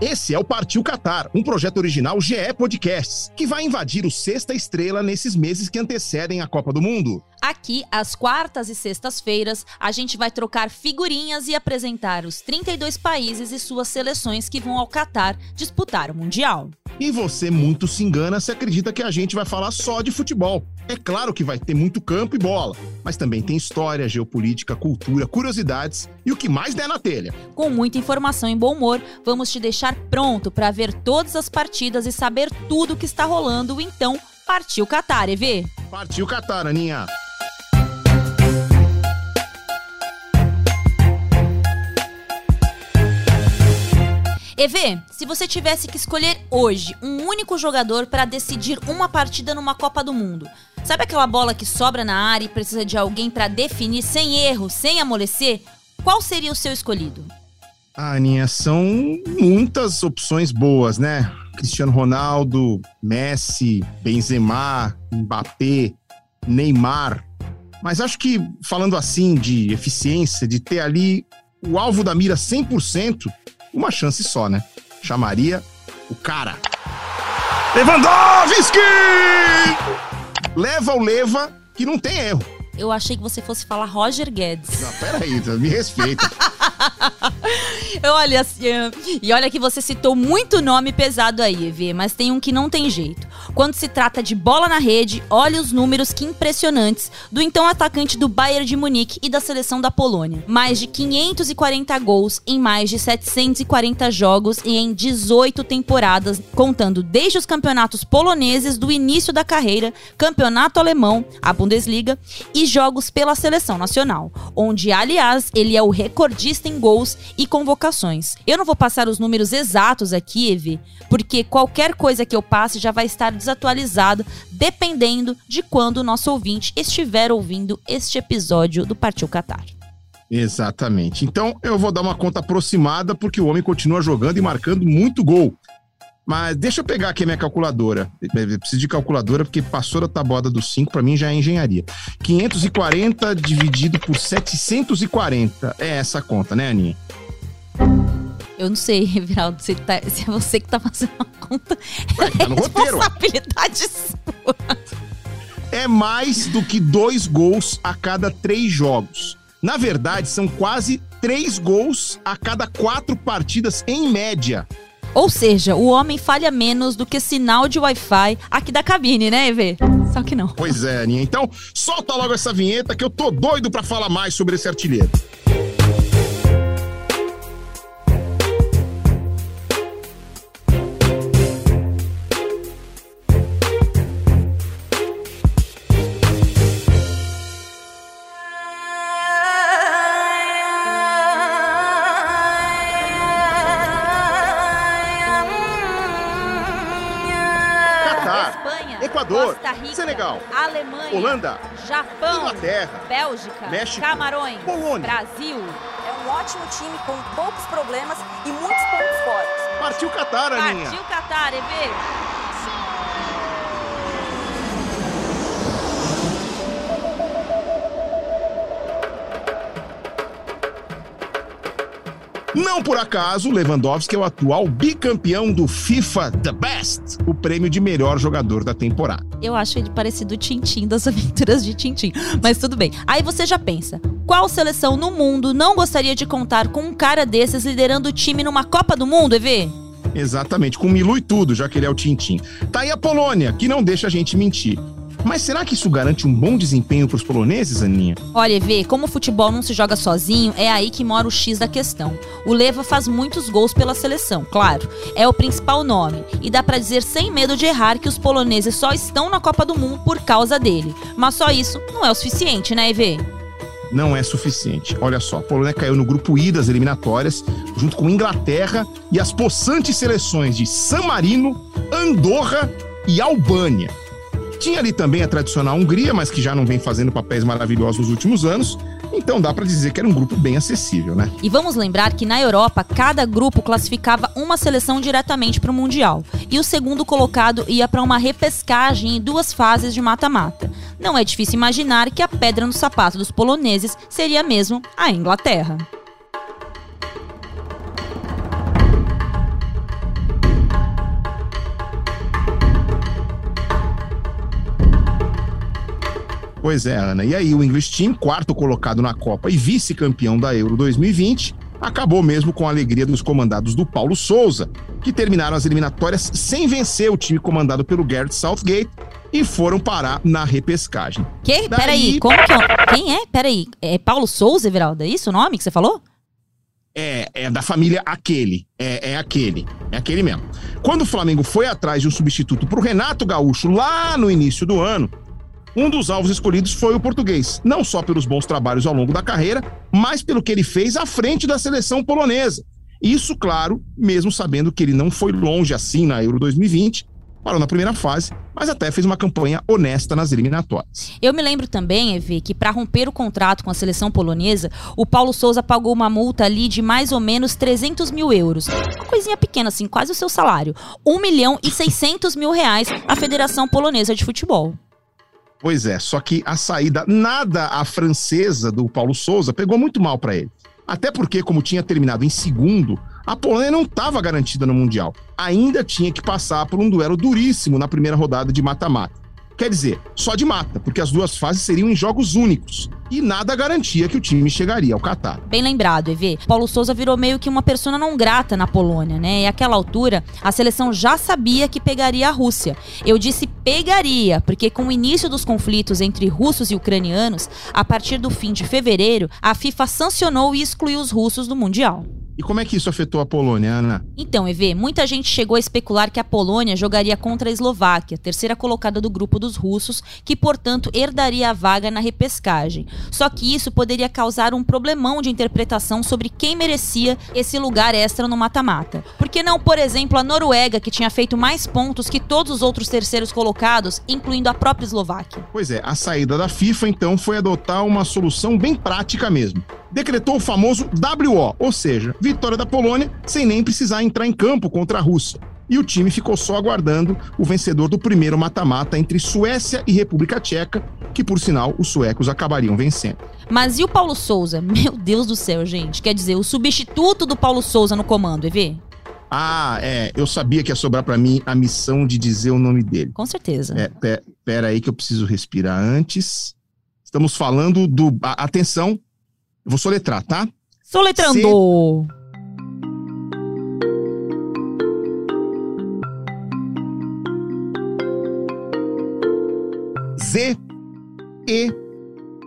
Esse é o Partiu Qatar, um projeto original GE Podcasts, que vai invadir o sexta estrela nesses meses que antecedem a Copa do Mundo. Aqui, às quartas e sextas-feiras, a gente vai trocar figurinhas e apresentar os 32 países e suas seleções que vão ao Qatar disputar o Mundial. E você muito se engana se acredita que a gente vai falar só de futebol. É claro que vai ter muito campo e bola, mas também tem história, geopolítica, cultura, curiosidades e o que mais der na telha. Com muita informação e bom humor, vamos te deixar pronto para ver todas as partidas e saber tudo o que está rolando. Então, partiu Qatar, EV! Partiu Qatar, Aninha! EV, se você tivesse que escolher hoje um único jogador para decidir uma partida numa Copa do Mundo, sabe aquela bola que sobra na área e precisa de alguém para definir sem erro, sem amolecer? Qual seria o seu escolhido? Ah, Aninha, são muitas opções boas, né? Cristiano Ronaldo, Messi, Benzema, Mbappé, Neymar. Mas acho que, falando assim de eficiência, de ter ali o alvo da mira 100%, uma chance só, né? Chamaria o cara. Lewandowski! Leva ou leva, que não tem erro. Eu achei que você fosse falar Roger Guedes. Não, peraí, me respeita. olha, e olha que você citou muito nome pesado aí, Evê, mas tem um que não tem jeito. Quando se trata de bola na rede, olha os números que impressionantes do então atacante do Bayern de Munique e da seleção da Polônia. Mais de 540 gols em mais de 740 jogos e em 18 temporadas, contando desde os campeonatos poloneses do início da carreira, campeonato alemão, a Bundesliga e jogos pela seleção nacional, onde aliás ele é o recordista em gols e convocações. Eu não vou passar os números exatos aqui, Evi, porque qualquer coisa que eu passe já vai estar desatualizado, dependendo de quando o nosso ouvinte estiver ouvindo este episódio do Partiu Qatar. Exatamente. Então eu vou dar uma conta aproximada porque o homem continua jogando e marcando muito gol. Mas deixa eu pegar aqui a minha calculadora. Eu preciso de calculadora porque passou da tabuada dos 5, para mim já é engenharia. 540 dividido por 740. É essa a conta, né, Aninha? Eu não sei, Reviraldo, se, tá, se é você que tá fazendo a conta. Ué, tá no é roteiro. Responsabilidade sua. É mais do que dois gols a cada três jogos. Na verdade, são quase três gols a cada quatro partidas em média. Ou seja, o homem falha menos do que sinal de Wi-Fi aqui da cabine, né, Evê? Só que não. Pois é, Aninha. Então, solta logo essa vinheta que eu tô doido para falar mais sobre esse artilheiro. Senegal, Alemanha, Holanda, Japão, Inglaterra, Bélgica, México, Camarões, Polônia, Brasil. É um ótimo time com poucos problemas e muitos pontos fortes. Partiu Catar, Aninha. Partiu Catar, EV. Não por acaso, Lewandowski é o atual bicampeão do FIFA The Best, o prêmio de melhor jogador da temporada. Eu acho ele parecido Tintim das aventuras de Tintim, mas tudo bem. Aí você já pensa, qual seleção no mundo não gostaria de contar com um cara desses liderando o time numa Copa do Mundo, EV? Exatamente, com Milu e tudo, já que ele é o Tintim. Tá aí a Polônia, que não deixa a gente mentir. Mas será que isso garante um bom desempenho para os poloneses, Aninha? Olha, Evê, como o futebol não se joga sozinho, é aí que mora o X da questão. O Leva faz muitos gols pela seleção, claro. É o principal nome. E dá para dizer sem medo de errar que os poloneses só estão na Copa do Mundo por causa dele. Mas só isso não é o suficiente, né, Evê? não é suficiente. Olha só, a Polônia caiu no grupo I das eliminatórias, junto com Inglaterra e as possantes seleções de San Marino, Andorra e Albânia. Tinha ali também a tradicional Hungria, mas que já não vem fazendo papéis maravilhosos nos últimos anos. Então dá para dizer que era um grupo bem acessível, né? E vamos lembrar que na Europa, cada grupo classificava uma seleção diretamente para o Mundial. E o segundo colocado ia para uma repescagem em duas fases de mata-mata. Não é difícil imaginar que a pedra no sapato dos poloneses seria mesmo a Inglaterra. Pois é, Ana. E aí, o English Team, quarto colocado na Copa e vice-campeão da Euro 2020, acabou mesmo com a alegria dos comandados do Paulo Souza, que terminaram as eliminatórias sem vencer o time comandado pelo Garrett Southgate e foram parar na repescagem. Que? Daí- Peraí, como que é? Quem é? Peraí, é Paulo Souza, Everaldo? É isso o nome que você falou? É, é da família aquele. É, é aquele. É aquele mesmo. Quando o Flamengo foi atrás de um substituto para o Renato Gaúcho lá no início do ano, um dos alvos escolhidos foi o português. Não só pelos bons trabalhos ao longo da carreira, mas pelo que ele fez à frente da seleção polonesa. Isso, claro, mesmo sabendo que ele não foi longe assim na Euro 2020, parou na primeira fase, mas até fez uma campanha honesta nas eliminatórias. Eu me lembro também, Evi, que para romper o contrato com a seleção polonesa, o Paulo Souza pagou uma multa ali de mais ou menos 300 mil euros. Uma coisinha pequena, assim, quase o seu salário. 1 milhão e 600 mil reais à Federação Polonesa de Futebol. Pois é, só que a saída nada a francesa do Paulo Souza pegou muito mal para ele. Até porque, como tinha terminado em segundo, a Polônia não estava garantida no Mundial. Ainda tinha que passar por um duelo duríssimo na primeira rodada de mata-mata. Quer dizer, só de mata, porque as duas fases seriam em jogos únicos. E nada garantia que o time chegaria ao Catar. Bem lembrado, EV. Paulo Souza virou meio que uma persona não grata na Polônia, né? E àquela altura, a seleção já sabia que pegaria a Rússia. Eu disse pegaria, porque com o início dos conflitos entre russos e ucranianos, a partir do fim de fevereiro, a FIFA sancionou e excluiu os russos do Mundial. E como é que isso afetou a Polônia, Ana? Então, EV, muita gente chegou a especular que a Polônia jogaria contra a Eslováquia, terceira colocada do grupo dos russos, que, portanto, herdaria a vaga na repescagem. Só que isso poderia causar um problemão de interpretação sobre quem merecia esse lugar extra no mata-mata. Por que não, por exemplo, a Noruega, que tinha feito mais pontos que todos os outros terceiros colocados, incluindo a própria Eslováquia? Pois é, a saída da FIFA então foi adotar uma solução bem prática mesmo. Decretou o famoso WO, ou seja, vitória da Polônia sem nem precisar entrar em campo contra a Rússia. E o time ficou só aguardando o vencedor do primeiro mata-mata entre Suécia e República Tcheca, que por sinal os suecos acabariam vencendo. Mas e o Paulo Souza? Meu Deus do céu, gente. Quer dizer, o substituto do Paulo Souza no comando, EV? Ah, é, eu sabia que ia sobrar pra mim a missão de dizer o nome dele. Com certeza. É, pe- pera aí que eu preciso respirar antes. Estamos falando do. a- atenção, eu vou soletrar, tá? Soletrando! Z E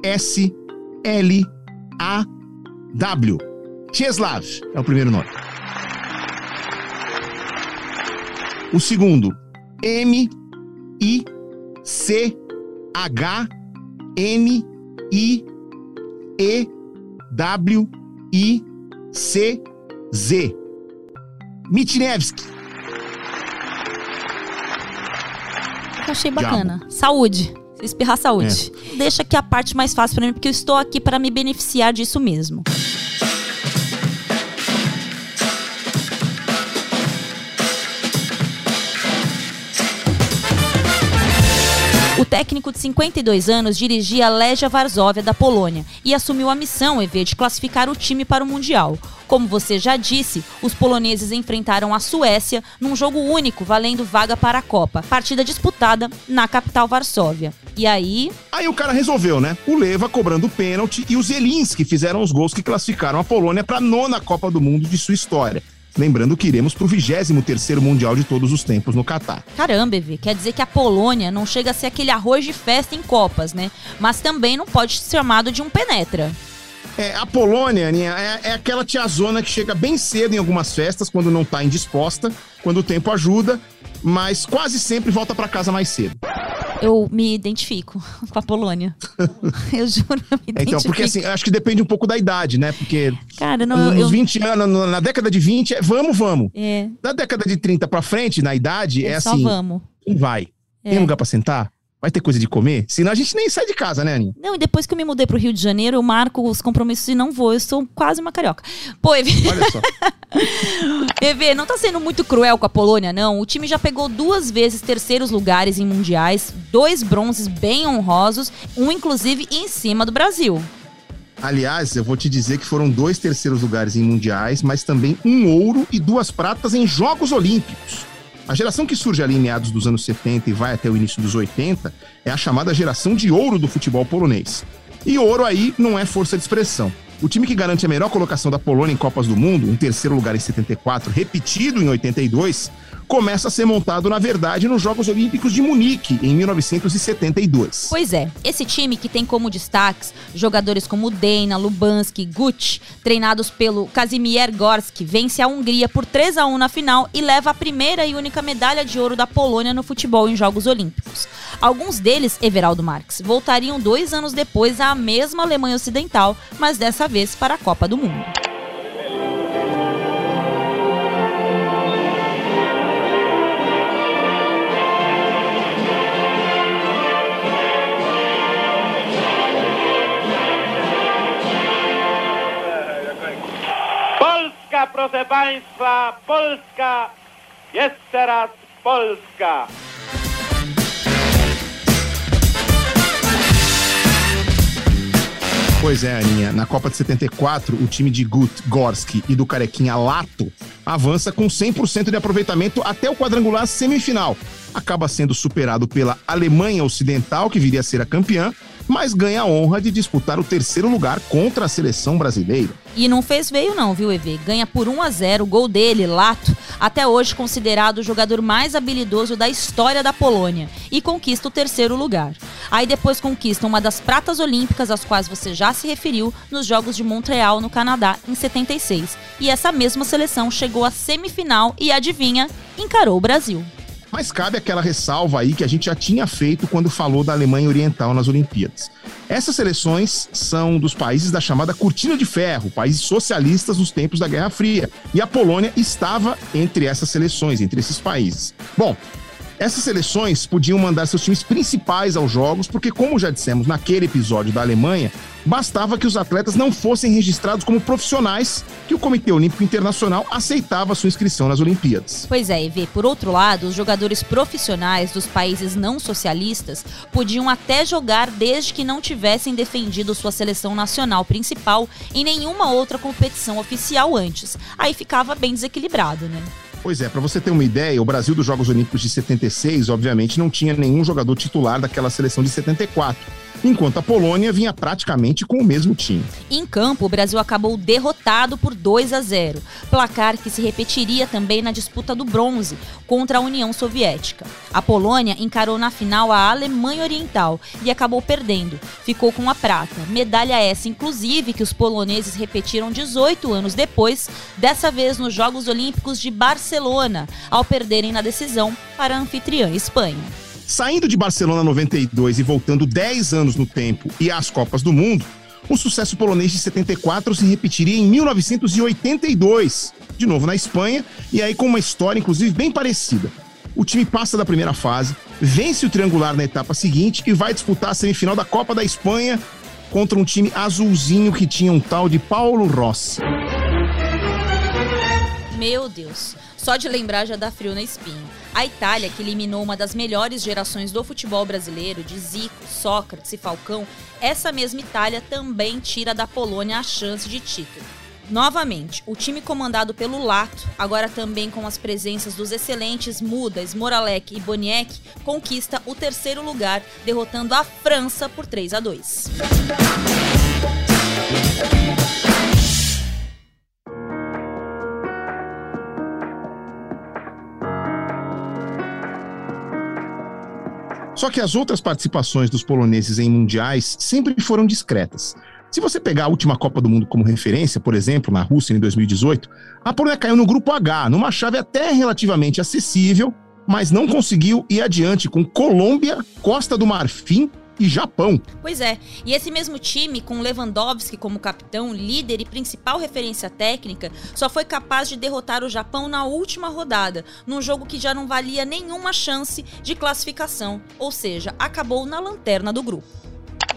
S L A W. Czeslaw é o primeiro nome. O segundo, M I C H N I E W I C Z. Mitnevski. Eu achei bacana. Saúde. Se espirrar saúde. Deixa aqui a parte mais fácil pra mim, porque eu estou aqui para me beneficiar disso mesmo. O técnico de 52 anos dirigia a Legia Varsóvia da Polônia e assumiu a missão, EV, de classificar o time para o Mundial. Como você já disse, os poloneses enfrentaram a Suécia num jogo único, valendo vaga para a Copa. Partida disputada na capital Varsóvia. E aí, Aí o cara resolveu, né? O Leva cobrando pênalti e os Zelinski fizeram os gols que classificaram a Polônia para a nona Copa do Mundo de sua história. Lembrando que iremos para o 23º Mundial de todos os tempos no Catar. caramba, EV, quer dizer que a Polônia não chega a ser aquele arroz de festa em Copas, né? Mas também não pode ser chamado de um penetra. É, a Polônia, Aninha, é, é aquela tiazona que chega bem cedo em algumas festas, quando não tá indisposta, quando o tempo ajuda, mas quase sempre volta para casa mais cedo. Eu me identifico com a Polônia. eu juro, eu me identifico. Então, porque assim, acho que depende um pouco da idade, né? Porque Cara, não, nos eu, 20 anos, no- na década de 20, é vamos, vamos. é, Da década de 30 pra frente, na idade, é só assim, vamos. quem vai? É. Tem lugar pra sentar? Vai ter coisa de comer? Senão a gente nem sai de casa, né, Aninha? Não, e depois que eu me mudei pro Rio de Janeiro, eu marco os compromissos e não vou. Eu sou quase uma carioca. Pô, Evê. Olha só. Evê, não tá sendo muito cruel com a Polônia, não. O time já pegou duas vezes terceiros lugares em mundiais, dois bronzes bem honrosos, um inclusive em cima do Brasil. Aliás, eu vou te dizer que foram dois terceiros lugares em mundiais, mas também um ouro e duas pratas em Jogos Olímpicos. A geração que surge ali em meados dos anos 70 e vai até o início dos 80 é a chamada geração de ouro do futebol polonês. E ouro aí não é força de expressão. O time que garante a melhor colocação da Polônia em Copas do Mundo, um terceiro lugar em 74, repetido em 82, começa a ser montado, na verdade, nos Jogos Olímpicos de Munique, em 1972. Pois é, esse time que tem como destaques jogadores como Dena, Lubanski, Gucci, treinados pelo Kazimier Gorski, vence a Hungria por 3 a 1 na final e leva a primeira e única medalha de ouro da Polônia no futebol em Jogos Olímpicos. Alguns deles, Everaldo Marques, voltariam dois anos depois à mesma Alemanha Ocidental, mas dessa vez para a Copa do Mundo. Proszę Państwa, Polska, jeszcze raz Polska. Pois é, Aninha. Na Copa de 74, o time de Gut, Gorski e do Carequinha Lato avança com 100% de aproveitamento até o quadrangular semifinal. Acaba sendo superado pela Alemanha Ocidental, que viria a ser a campeã, mas ganha a honra de disputar o terceiro lugar contra a seleção brasileira. E não fez veio não, viu, EV? Ganha por 1 a 0 o gol dele, Lato, até hoje considerado o jogador mais habilidoso da história da Polônia, e conquista o terceiro lugar. Aí depois conquista uma das pratas olímpicas às quais você já se referiu nos Jogos de Montreal, no Canadá, em 76. E essa mesma seleção chegou à semifinal e, adivinha, encarou o Brasil. Mas cabe aquela ressalva aí que a gente já tinha feito quando falou da Alemanha Oriental nas Olimpíadas. Essas seleções são dos países da chamada Cortina de Ferro, países socialistas nos tempos da Guerra Fria. E a Polônia estava entre essas seleções, entre esses países. Bom, essas seleções podiam mandar seus times principais aos jogos, porque, como já dissemos naquele episódio da Alemanha, bastava que os atletas não fossem registrados como profissionais, que o Comitê Olímpico Internacional aceitava sua inscrição nas Olimpíadas. Pois é, EV. Por outro lado, os jogadores profissionais dos países não socialistas podiam até jogar desde que não tivessem defendido sua seleção nacional principal em nenhuma outra competição oficial antes. Aí ficava bem desequilibrado, né? Pois é, para você ter uma ideia, o Brasil dos Jogos Olímpicos de 76, obviamente, não tinha nenhum jogador titular daquela seleção de 74 enquanto a Polônia vinha praticamente com o mesmo time. Em campo, o Brasil acabou derrotado por 2 a 0, placar que se repetiria também na disputa do bronze contra a União Soviética. A Polônia encarou na final a Alemanha Oriental e acabou perdendo. Ficou com a prata, medalha essa inclusive que os poloneses repetiram 18 anos depois, dessa vez nos Jogos Olímpicos de Barcelona, ao perderem na decisão para a anfitriã Espanha. Saindo de Barcelona 92 e voltando 10 anos no tempo e às Copas do Mundo, o sucesso polonês de 74 se repetiria em 1982, de novo na Espanha, e aí com uma história, inclusive, bem parecida. O time passa da primeira fase, vence o triangular na etapa seguinte e vai disputar a semifinal da Copa da Espanha contra um time azulzinho que tinha um tal de Paulo Rossi. Meu Deus. Só de lembrar já dá frio na espinha. A Itália, que eliminou uma das melhores gerações do futebol brasileiro, de Zico, Sócrates e Falcão, essa mesma Itália também tira da Polônia a chance de título. Novamente, o time comandado pelo Lato, agora também com as presenças dos excelentes Mudas, Moralek e Boniek, conquista o terceiro lugar, derrotando a França por 3 a 2. Só que as outras participações dos poloneses em mundiais sempre foram discretas. Se você pegar a última Copa do Mundo como referência, por exemplo, na Rússia em 2018, a Polônia caiu no grupo H, numa chave até relativamente acessível, mas não conseguiu ir adiante com Colômbia, Costa do Marfim, e Japão. Pois é, e esse mesmo time, com Lewandowski como capitão, líder e principal referência técnica, só foi capaz de derrotar o Japão na última rodada, num jogo que já não valia nenhuma chance de classificação, ou seja, acabou na lanterna do grupo.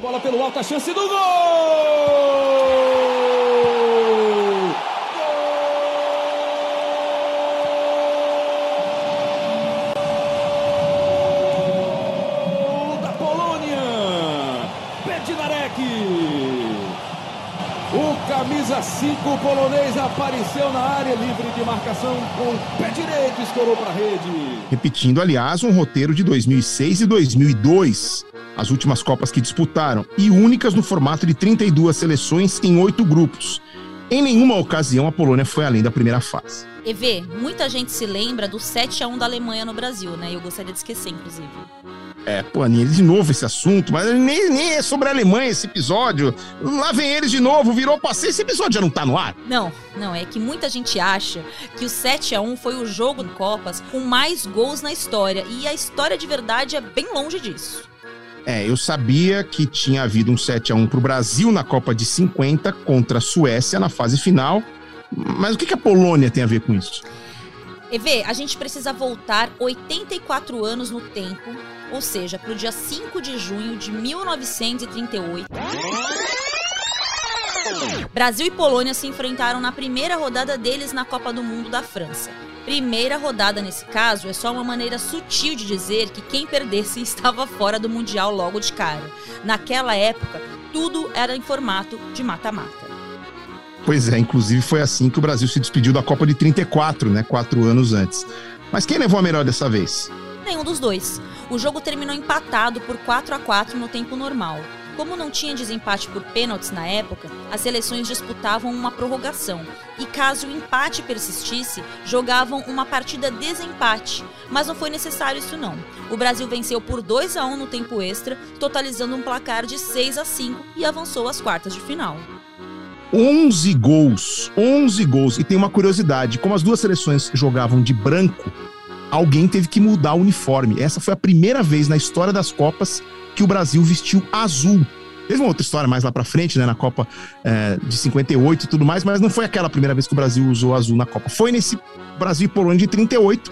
Bola pelo alto, a chance do gol! Gol da Polônia! Bednarek! O camisa 5 polonês apareceu na área livre de marcação com o pé direito, escorou para a rede. Repetindo, aliás, um roteiro de 2006 e 2002, as últimas Copas que disputaram, e únicas no formato de 32 seleções em oito grupos. Em nenhuma ocasião a Polônia foi além da primeira fase. EV, muita gente se lembra do 7 a 1 da Alemanha no Brasil, né? Eu gostaria de esquecer, inclusive. É, pô, Aninha, de novo esse assunto, mas nem, nem é sobre a Alemanha esse episódio. Lá vem eles de novo, virou passeio, esse episódio já não tá no ar? Não, não, é que muita gente acha que o 7 a 1 foi o jogo em Copas com mais gols na história, e a história de verdade é bem longe disso. É, eu sabia que tinha havido um 7 a 1 pro Brasil na Copa de 50 contra a Suécia na fase final. Mas o que, que a Polônia tem a ver com isso? EV, a gente precisa voltar 84 anos no tempo, ou seja, para o dia 5 de junho de 1938. Brasil e Polônia se enfrentaram na primeira rodada deles na Copa do Mundo da França. Primeira rodada nesse caso é só uma maneira sutil de dizer que quem perdesse estava fora do Mundial logo de cara. Naquela época, tudo era em formato de mata-mata. Pois é, inclusive foi assim que o Brasil se despediu da Copa de 34, né? Quatro anos antes. Mas quem levou a melhor dessa vez? Nenhum dos dois. O jogo terminou empatado por 4 a 4 no tempo normal. Como não tinha desempate por pênaltis na época, as seleções disputavam uma prorrogação e, caso o empate persistisse, jogavam uma partida desempate. Mas não foi necessário isso não. O Brasil venceu por 2 a 1 no tempo extra, totalizando um placar de 6 a 5 e avançou às quartas de final. 11 gols, 11 gols. E tem uma curiosidade, como as duas seleções jogavam de branco, alguém teve que mudar o uniforme. Essa foi a primeira vez na história das Copas que o Brasil vestiu azul. Teve uma outra história mais lá pra frente, né, na Copa é, de 58 e tudo mais, mas não foi aquela primeira vez que o Brasil usou azul na Copa. Foi nesse Brasil e Polônia de 38,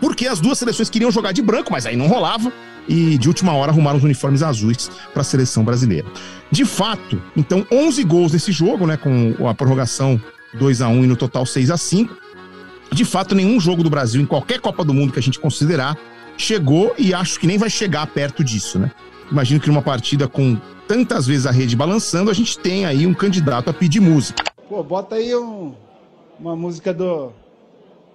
porque as duas seleções queriam jogar de branco, mas aí não rolava, e de última hora arrumaram os uniformes azuis para a seleção brasileira. De fato, então 11 gols nesse jogo, né, com a prorrogação 2 a 1 e no total 6 a 5. De fato, nenhum jogo do Brasil em qualquer Copa do Mundo que a gente considerar chegou e acho que nem vai chegar perto disso, né? Imagino que numa partida com tantas vezes a rede balançando, a gente tem aí um candidato a pedir música. Pô, bota aí um, uma música do,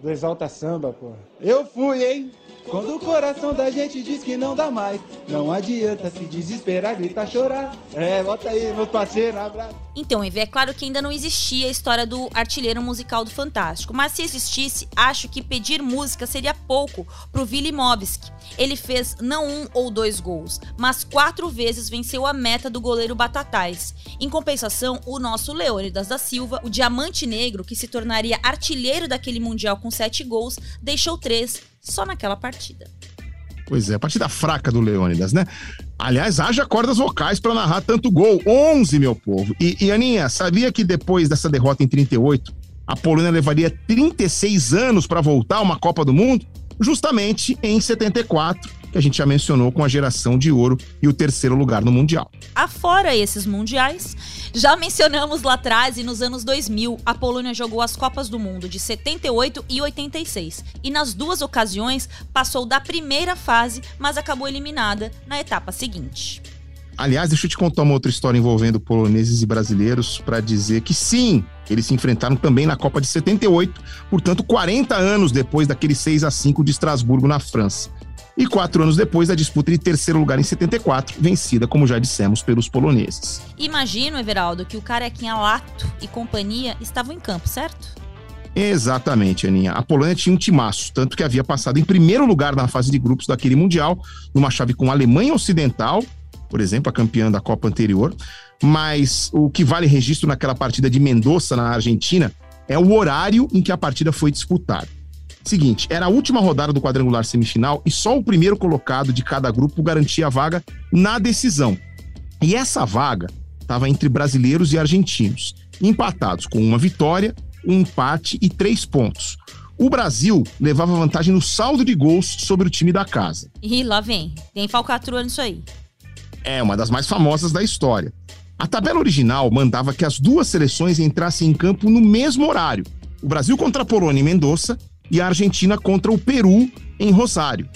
do Exalta Samba, pô. Eu fui, hein? Quando o coração da gente diz que não dá mais, não adianta se desesperar, gritar, chorar. É, bota aí, meu parceiro, abraço. Então, Eve, é claro que ainda não existia a história do artilheiro musical do Fantástico, mas se existisse, acho que pedir música seria pouco pro Vilimovski. Ele fez não um ou dois gols, mas quatro vezes venceu a meta do goleiro Batatais. Em compensação, o nosso Leônidas da Silva, o diamante negro que se tornaria artilheiro daquele Mundial com sete gols, deixou três só naquela partida. Pois é, a partida fraca do Leônidas, né? Aliás, haja cordas vocais para narrar tanto gol. 11, meu povo. E, e, Aninha, sabia que depois dessa derrota em 38, a Polônia levaria 36 anos para voltar a uma Copa do Mundo? Justamente em 74, que a gente já mencionou com a geração de ouro e o terceiro lugar no Mundial. Afora esses mundiais, já mencionamos lá atrás e nos anos 2000, a Polônia jogou as Copas do Mundo de 78 e 86. E nas duas ocasiões passou da primeira fase, mas acabou eliminada na etapa seguinte. Aliás, deixa eu te contar uma outra história envolvendo poloneses e brasileiros para dizer que sim, eles se enfrentaram também na Copa de 78, portanto 40 anos depois daquele 6 a 5 de Estrasburgo na França e quatro anos depois da disputa de terceiro lugar em 74, vencida, como já dissemos, pelos poloneses. Imagino, Everaldo, que o Carequinha Lato e companhia estavam em campo, certo? Exatamente, Aninha. A Polônia tinha um timaço, tanto que havia passado em primeiro lugar na fase de grupos daquele Mundial, numa chave com a Alemanha Ocidental, por exemplo, a campeã da Copa anterior. Mas o que vale registro naquela partida de Mendoza, na Argentina, é o horário em que a partida foi disputada. Seguinte, era a última rodada do quadrangular semifinal e só o primeiro colocado de cada grupo garantia a vaga na decisão. E essa vaga estava entre brasileiros e argentinos, empatados com uma vitória, um empate e três pontos. O Brasil levava vantagem no saldo de gols sobre o time da casa. Ih, lá vem. Tem falcatrua nisso aí. É uma das mais famosas da história. A tabela original mandava que as duas seleções entrassem em campo no mesmo horário. O Brasil contra a Polônia em Mendoza e a Argentina contra o Peru em Rosário.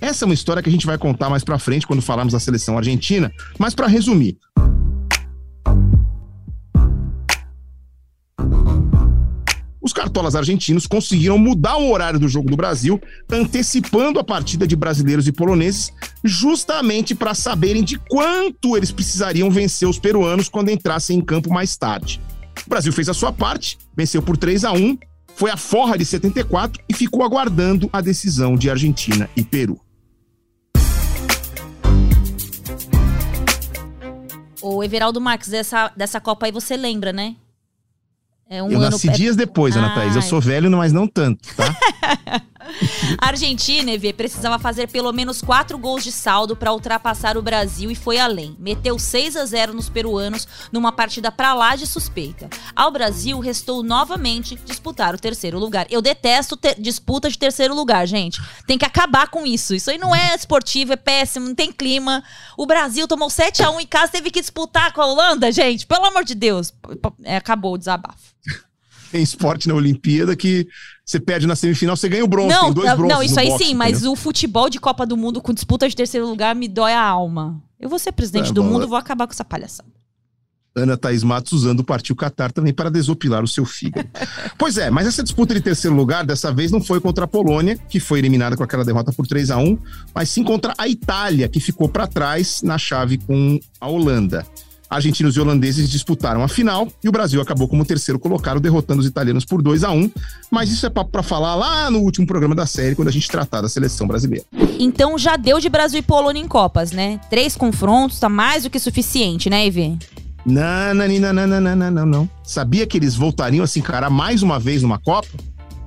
Essa é uma história que a gente vai contar mais pra frente quando falarmos da seleção argentina, mas para resumir, os cartolas argentinos conseguiram mudar o horário do jogo do Brasil, antecipando a partida de brasileiros e poloneses, justamente para saberem de quanto eles precisariam vencer os peruanos quando entrassem em campo mais tarde. O Brasil fez a sua parte, venceu por 3 a 1 foi a forra de 74 e ficou aguardando a decisão de Argentina e Peru. O Everaldo Marques, dessa, dessa Copa aí você lembra, né? É um eu ano... nasci dias depois, Ana Thaís. Eu sou velho, mas não tanto, tá? a Argentina, Evê, precisava fazer pelo menos quatro gols de saldo para ultrapassar o Brasil e foi além. Meteu 6 a 0 nos peruanos numa partida pra lá de suspeita. Ao Brasil, restou novamente disputar o terceiro lugar. Eu detesto disputa de terceiro lugar, gente. Tem que acabar com isso. Isso aí não é esportivo, é péssimo, não tem clima. O Brasil tomou 7 a 1 em casa, teve que disputar com a Holanda, gente. Pelo amor de Deus. É, acabou o desabafo tem esporte na Olimpíada que você perde na semifinal, você ganha o bronze. Não, dois não, isso aí boxe, sim, mas o futebol de Copa do Mundo com disputa de terceiro lugar me dói a alma. Eu vou ser presidente é, do mundo, vou acabar com essa palhaçada. Ana Thaís Matos usando o Partiu Qatar também para desopilar o seu fígado. pois é, mas essa disputa de terceiro lugar dessa vez não foi contra a Polônia, que foi eliminada com aquela derrota por 3 a 1 mas sim contra a Itália, que ficou para trás na chave com a Holanda. Argentinos e holandeses disputaram a final e o Brasil acabou como terceiro colocado, derrotando os italianos por 2 a 1 Mas isso é papo para falar lá no último programa da série, quando a gente tratar da seleção brasileira. Então já deu de Brasil e Polônia em Copas, né? Três confrontos, tá mais do que suficiente, né, Ivê? Não, não, não, não, não, não, não, não. Sabia que eles voltariam a se encarar mais uma vez numa Copa?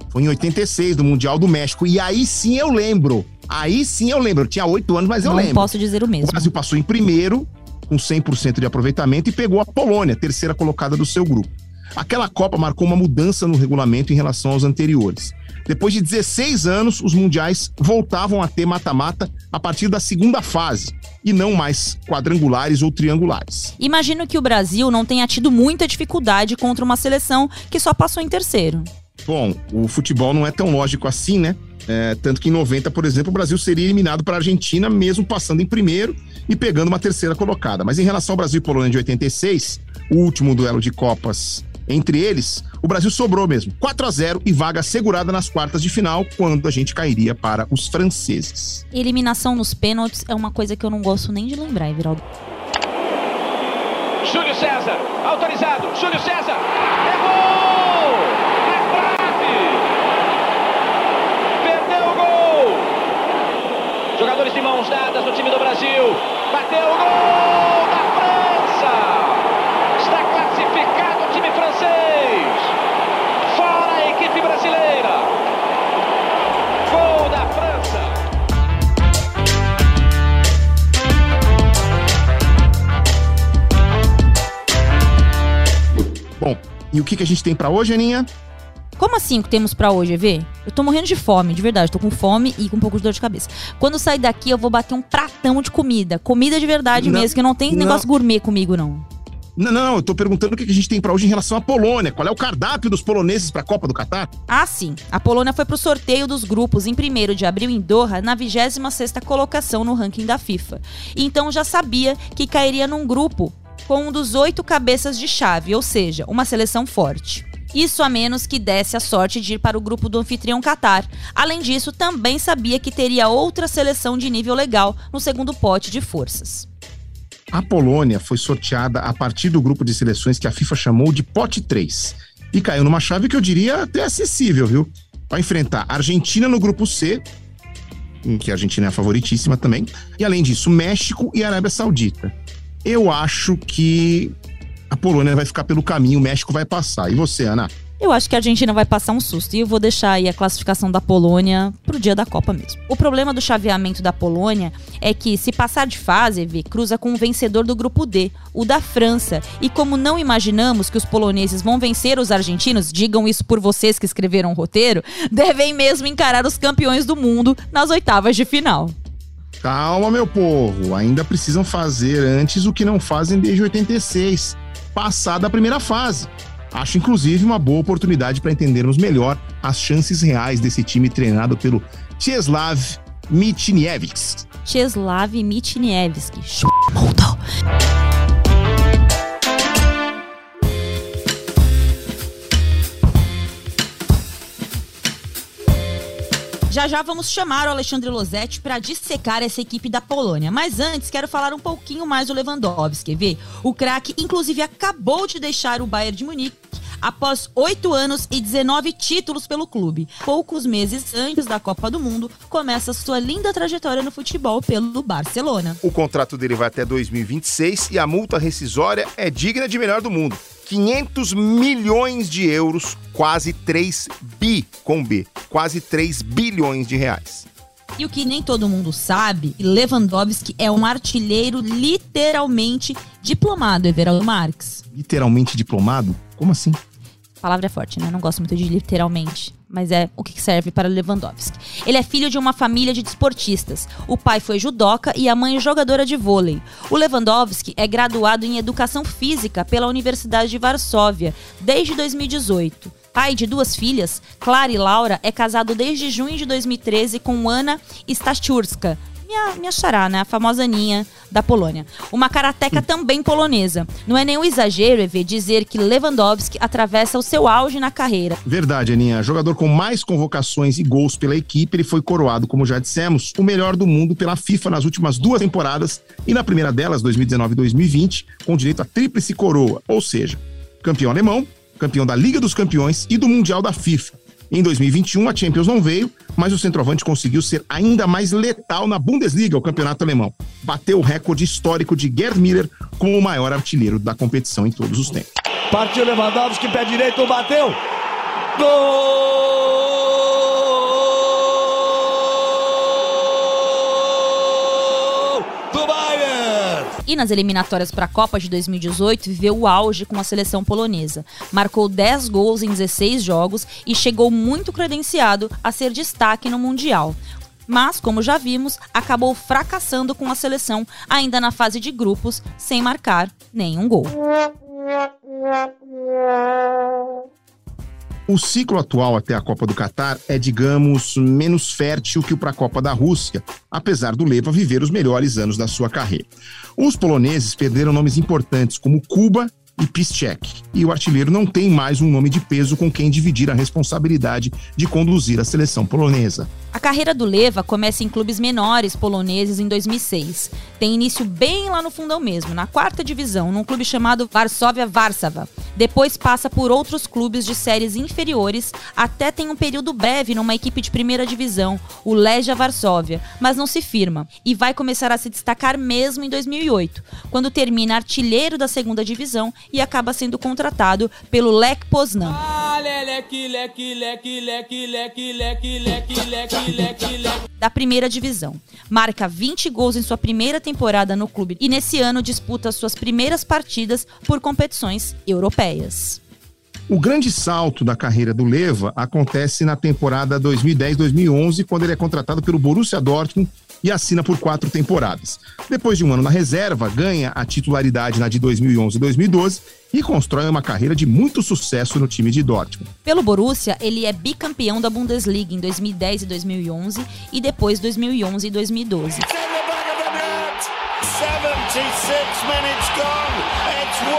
Foi em 86, no Mundial do México. E aí sim eu lembro. Aí sim eu lembro. Eu tinha oito anos, mas eu não lembro. Não posso dizer o mesmo. O Brasil passou em primeiro, com 100% de aproveitamento e pegou a Polônia, terceira colocada do seu grupo. Aquela Copa marcou uma mudança no regulamento em relação aos anteriores. Depois de 16 anos, os mundiais voltavam a ter mata-mata a partir da segunda fase e não mais quadrangulares ou triangulares. Imagino que o Brasil não tenha tido muita dificuldade contra uma seleção que só passou em terceiro. Bom, o futebol não é tão lógico assim, né? É, tanto que em 90, por exemplo, o Brasil seria eliminado para a Argentina, mesmo passando em primeiro e pegando uma terceira colocada. Mas em relação ao Brasil e Polônia de 86, o último duelo de Copas entre eles, o Brasil sobrou mesmo. 4 a 0 e vaga segurada nas quartas de final, quando a gente cairia para os franceses. Eliminação nos pênaltis é uma coisa que eu não gosto nem de lembrar, Everaldo. Júlio César, autorizado. Júlio César, é gol! Na trave! Perdeu o gol! De mãos dadas no time do Brasil. Bateu o gol da França! Está classificado o time francês! Fora a equipe brasileira! Gol da França! Bom, e o que, que a gente tem para hoje, Aninha? Como assim que temos para hoje, Evê? Eu tô morrendo de fome, de verdade. Tô com fome e com um pouco de dor de cabeça. Quando eu sair daqui, eu vou bater um pratão de comida. Comida de verdade não, mesmo, que não tem não. negócio gourmet comigo, não. Não, não, eu tô perguntando o que a gente tem para hoje em relação à Polônia. Qual é o cardápio dos poloneses para a Copa do Catar? Ah, sim. A Polônia foi pro sorteio dos grupos em 1 de abril em Doha, na 26ª colocação no ranking da FIFA. Então já sabia que cairia num grupo com um dos oito cabeças de chave, ou seja, uma seleção forte. Isso a menos que desse a sorte de ir para o grupo do anfitrião Qatar. Além disso, também sabia que teria outra seleção de nível legal no segundo pote de forças. A Polônia foi sorteada a partir do grupo de seleções que a FIFA chamou de pote 3 e caiu numa chave que eu diria até acessível, viu? Vai enfrentar a Argentina no grupo C, em que a Argentina é a favoritíssima também, e além disso, México e Arábia Saudita. Eu acho que a Polônia vai ficar pelo caminho, o México vai passar. E você, Ana? Eu acho que a Argentina vai passar um susto e eu vou deixar aí a classificação da Polônia pro dia da Copa mesmo. O problema do chaveamento da Polônia é que se passar de fase, vê, cruza com o vencedor do grupo D, o da França. E como não imaginamos que os poloneses vão vencer os argentinos, digam isso por vocês que escreveram o roteiro, devem mesmo encarar os campeões do mundo nas oitavas de final. Calma, meu povo, ainda precisam fazer antes o que não fazem desde 86, passar da primeira fase. Acho inclusive uma boa oportunidade para entendermos melhor as chances reais desse time treinado pelo Czeslaw Mitniewicz. Czeslaw Mitniewski. Já já vamos chamar o Alexandre Losetti para dissecar essa equipe da Polônia. Mas antes, quero falar um pouquinho mais do Lewandowski. Vê? O craque, inclusive, acabou de deixar o Bayern de Munique após oito anos e 19 títulos pelo clube. Poucos meses antes da Copa do Mundo, começa sua linda trajetória no futebol pelo Barcelona. O contrato dele vai até 2026 e a multa rescisória é digna de melhor do mundo. 500 milhões de euros, quase 3 bi com B, quase 3 bilhões de reais. E o que nem todo mundo sabe, Lewandowski é um artilheiro literalmente diplomado, Everaldo Marques. Literalmente diplomado? Como assim? A palavra é forte, né? Não gosto muito de literalmente, mas é o que serve para Lewandowski. Ele é filho de uma família de desportistas. O pai foi judoca e a mãe jogadora de vôlei. O Lewandowski é graduado em educação física pela Universidade de Varsóvia desde 2018. Pai de duas filhas, Clara e Laura, é casado desde junho de 2013 com Ana Stachurska, minha, minha xará, né? A famosa Aninha da Polônia. Uma karateca também polonesa. Não é nenhum exagero, EV, dizer que Lewandowski atravessa o seu auge na carreira. Verdade, Aninha. Jogador com mais convocações e gols pela equipe, ele foi coroado, como já dissemos, o melhor do mundo pela FIFA nas últimas duas temporadas e na primeira delas, 2019 e 2020, com direito a tríplice coroa, ou seja, campeão alemão, campeão da Liga dos Campeões e do Mundial da FIFA. Em 2021, a Champions não veio, mas o centroavante conseguiu ser ainda mais letal na Bundesliga, o campeonato alemão. Bateu o recorde histórico de Gerd Miller como o maior artilheiro da competição em todos os tempos. Partiu Lewandowski, pé direito, bateu. Gol! Do Bayern! E nas eliminatórias para a Copa de 2018, viveu o auge com a seleção polonesa. Marcou 10 gols em 16 jogos e chegou muito credenciado a ser destaque no Mundial. Mas, como já vimos, acabou fracassando com a seleção ainda na fase de grupos, sem marcar nenhum gol. O ciclo atual até a Copa do Catar é, digamos, menos fértil que o para a Copa da Rússia, apesar do Leva viver os melhores anos da sua carreira. Os poloneses perderam nomes importantes como Cuba e Piszczek, e o artilheiro não tem mais um nome de peso com quem dividir a responsabilidade de conduzir a seleção polonesa. A carreira do Leva começa em clubes menores poloneses em 2006. Tem início bem lá no fundão mesmo, na quarta divisão, num clube chamado Varsóvia Warszawa. Depois passa por outros clubes de séries inferiores, até tem um período breve numa equipe de primeira divisão, o Legia Varsóvia, mas não se firma e vai começar a se destacar mesmo em 2008, quando termina artilheiro da segunda divisão e acaba sendo contratado pelo Lech Poznan. Da primeira divisão. Marca 20 gols em sua primeira temporada no clube e nesse ano disputa suas primeiras partidas por competições europeias. O grande salto da carreira do Leva acontece na temporada 2010-2011, quando ele é contratado pelo Borussia Dortmund e assina por quatro temporadas. Depois de um ano na reserva, ganha a titularidade na de 2011 e 2012 e constrói uma carreira de muito sucesso no time de Dortmund. Pelo Borussia, ele é bicampeão da Bundesliga em 2010 e 2011 e depois 2011 e 2012. 76 minutes gone. It's 1-0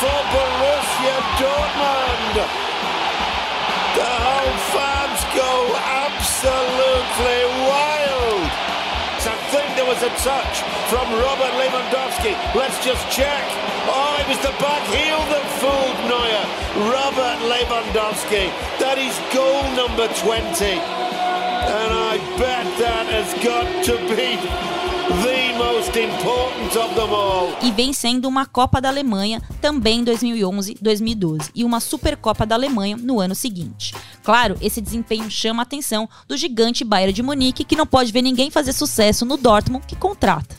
for Borussia Dortmund. The whole fans go absolutely was a touch from Robert Lewandowski. Let's just check. Oh, it was the back heel that fooled Neuer. Robert Lewandowski. That is goal number 20. And I bet that has got to be the most important of them all. e vencendo uma Copa da Alemanha também em 2011, 2012 e uma Supercopa da Alemanha no ano seguinte. Claro, esse desempenho chama a atenção do gigante Bayern de Munique, que não pode ver ninguém fazer sucesso no Dortmund que contrata.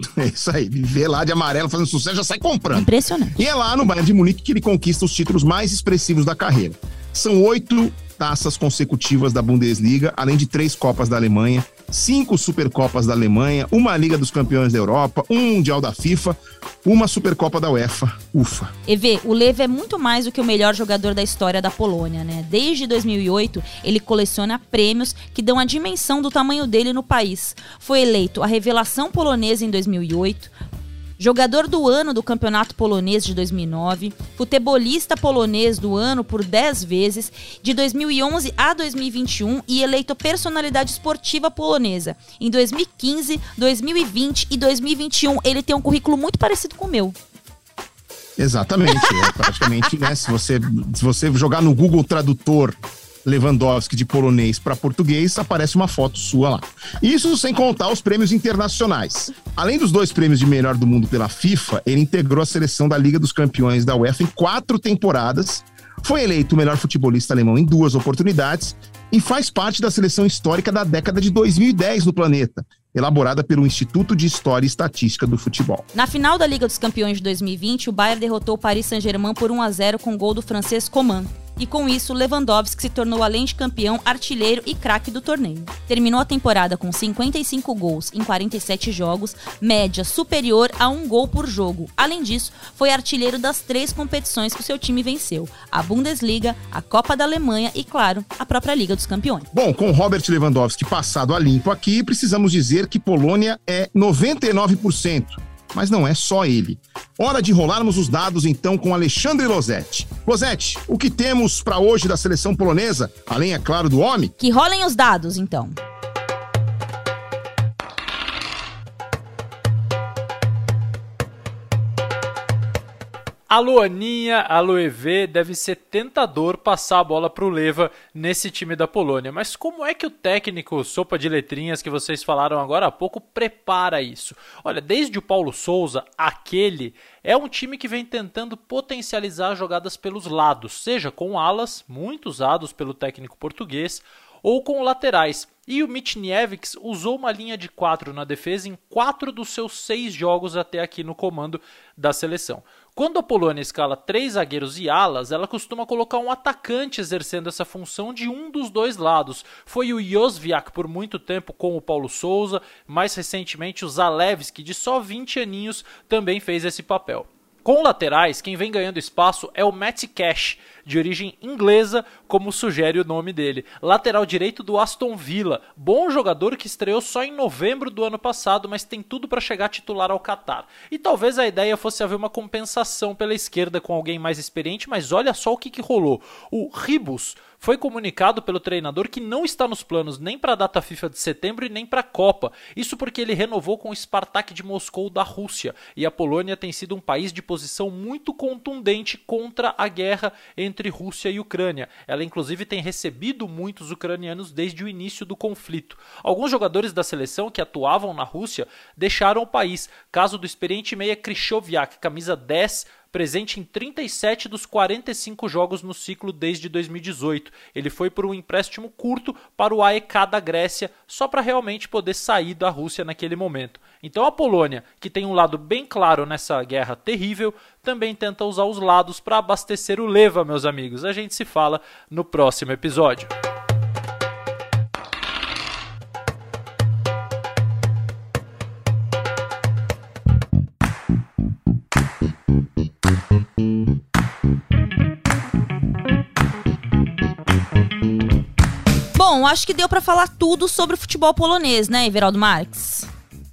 É isso aí. Ele vê lá de amarelo fazendo sucesso, já sai comprando. Impressionante. E é lá no Bayern de Munique que ele conquista os títulos mais expressivos da carreira. São oito taças consecutivas da Bundesliga, além de três Copas da Alemanha, cinco Supercopas da Alemanha, uma Liga dos Campeões da Europa, um Mundial da FIFA, uma Supercopa da UEFA. Ufa. EV, o Lev é muito mais do que o melhor jogador da história da Polônia, né? Desde 2008, ele coleciona prêmios que dão a dimensão do tamanho dele no país. Foi eleito a revelação polonesa em 2008, jogador do ano do Campeonato Polonês de 2009, futebolista polonês do ano por 10 vezes, de 2011 a 2021 e eleito personalidade esportiva polonesa. Em 2015, 2020 e 2021, ele tem um currículo muito parecido com o meu. Exatamente. É praticamente, né? Se você, se você jogar no Google Tradutor Lewandowski de polonês para português, aparece uma foto sua lá. Isso sem contar os prêmios internacionais. Além dos dois prêmios de melhor do mundo pela FIFA, ele integrou a seleção da Liga dos Campeões da UEFA em quatro temporadas, foi eleito o melhor futebolista alemão em duas oportunidades e faz parte da seleção histórica da década de 2010 no planeta, elaborada pelo Instituto de História e Estatística do Futebol. Na final da Liga dos Campeões de 2020, o Bayern derrotou o Paris Saint-Germain por 1 a 0 com gol do francês Coman. E com isso, Lewandowski se tornou, além de campeão, artilheiro e craque do torneio. Terminou a temporada com 55 gols em 47 jogos, média superior a um gol por jogo. Além disso, foi artilheiro das três competições que o seu time venceu: a Bundesliga, a Copa da Alemanha e, claro, a própria Liga dos Campeões. Bom, com Robert Lewandowski passado a limpo aqui, precisamos dizer que Polônia é 99%. Mas não é só ele. Hora de rolarmos os dados então com Alexandre Losetti. Losetti, o que temos para hoje da seleção polonesa, além, é claro, do homem? Que rolem os dados, então. Alô Aninha, alô EV, deve ser tentador passar a bola pro Leva nesse time da Polônia. Mas como é que o técnico sopa de letrinhas que vocês falaram agora há pouco prepara isso? Olha, desde o Paulo Souza, aquele é um time que vem tentando potencializar jogadas pelos lados, seja com alas, muito usados pelo técnico português, ou com laterais. E o Mitniewicz usou uma linha de quatro na defesa em quatro dos seus seis jogos até aqui no comando da seleção. Quando a Polônia escala três zagueiros e alas, ela costuma colocar um atacante exercendo essa função de um dos dois lados. Foi o Josviak por muito tempo com o Paulo Souza, mais recentemente o Zalewski, de só 20 aninhos, também fez esse papel. Com laterais, quem vem ganhando espaço é o Matt Cash, de origem inglesa, como sugere o nome dele. Lateral direito do Aston Villa, bom jogador que estreou só em novembro do ano passado, mas tem tudo para chegar titular ao Qatar. E talvez a ideia fosse haver uma compensação pela esquerda com alguém mais experiente, mas olha só o que, que rolou. O Ribus foi comunicado pelo treinador que não está nos planos nem para a data FIFA de setembro e nem para a Copa. Isso porque ele renovou com o Spartak de Moscou da Rússia e a Polônia tem sido um país de posição muito contundente contra a guerra entre Rússia e Ucrânia. Ela inclusive tem recebido muitos ucranianos desde o início do conflito. Alguns jogadores da seleção que atuavam na Rússia deixaram o país. Caso do experiente meia Krychowiak, camisa 10 presente em 37 dos 45 jogos no ciclo desde 2018. Ele foi por um empréstimo curto para o AEK da Grécia, só para realmente poder sair da Rússia naquele momento. Então a Polônia, que tem um lado bem claro nessa guerra terrível, também tenta usar os lados para abastecer o leva, meus amigos. A gente se fala no próximo episódio. Acho que deu para falar tudo sobre o futebol polonês, né, Everaldo Marques?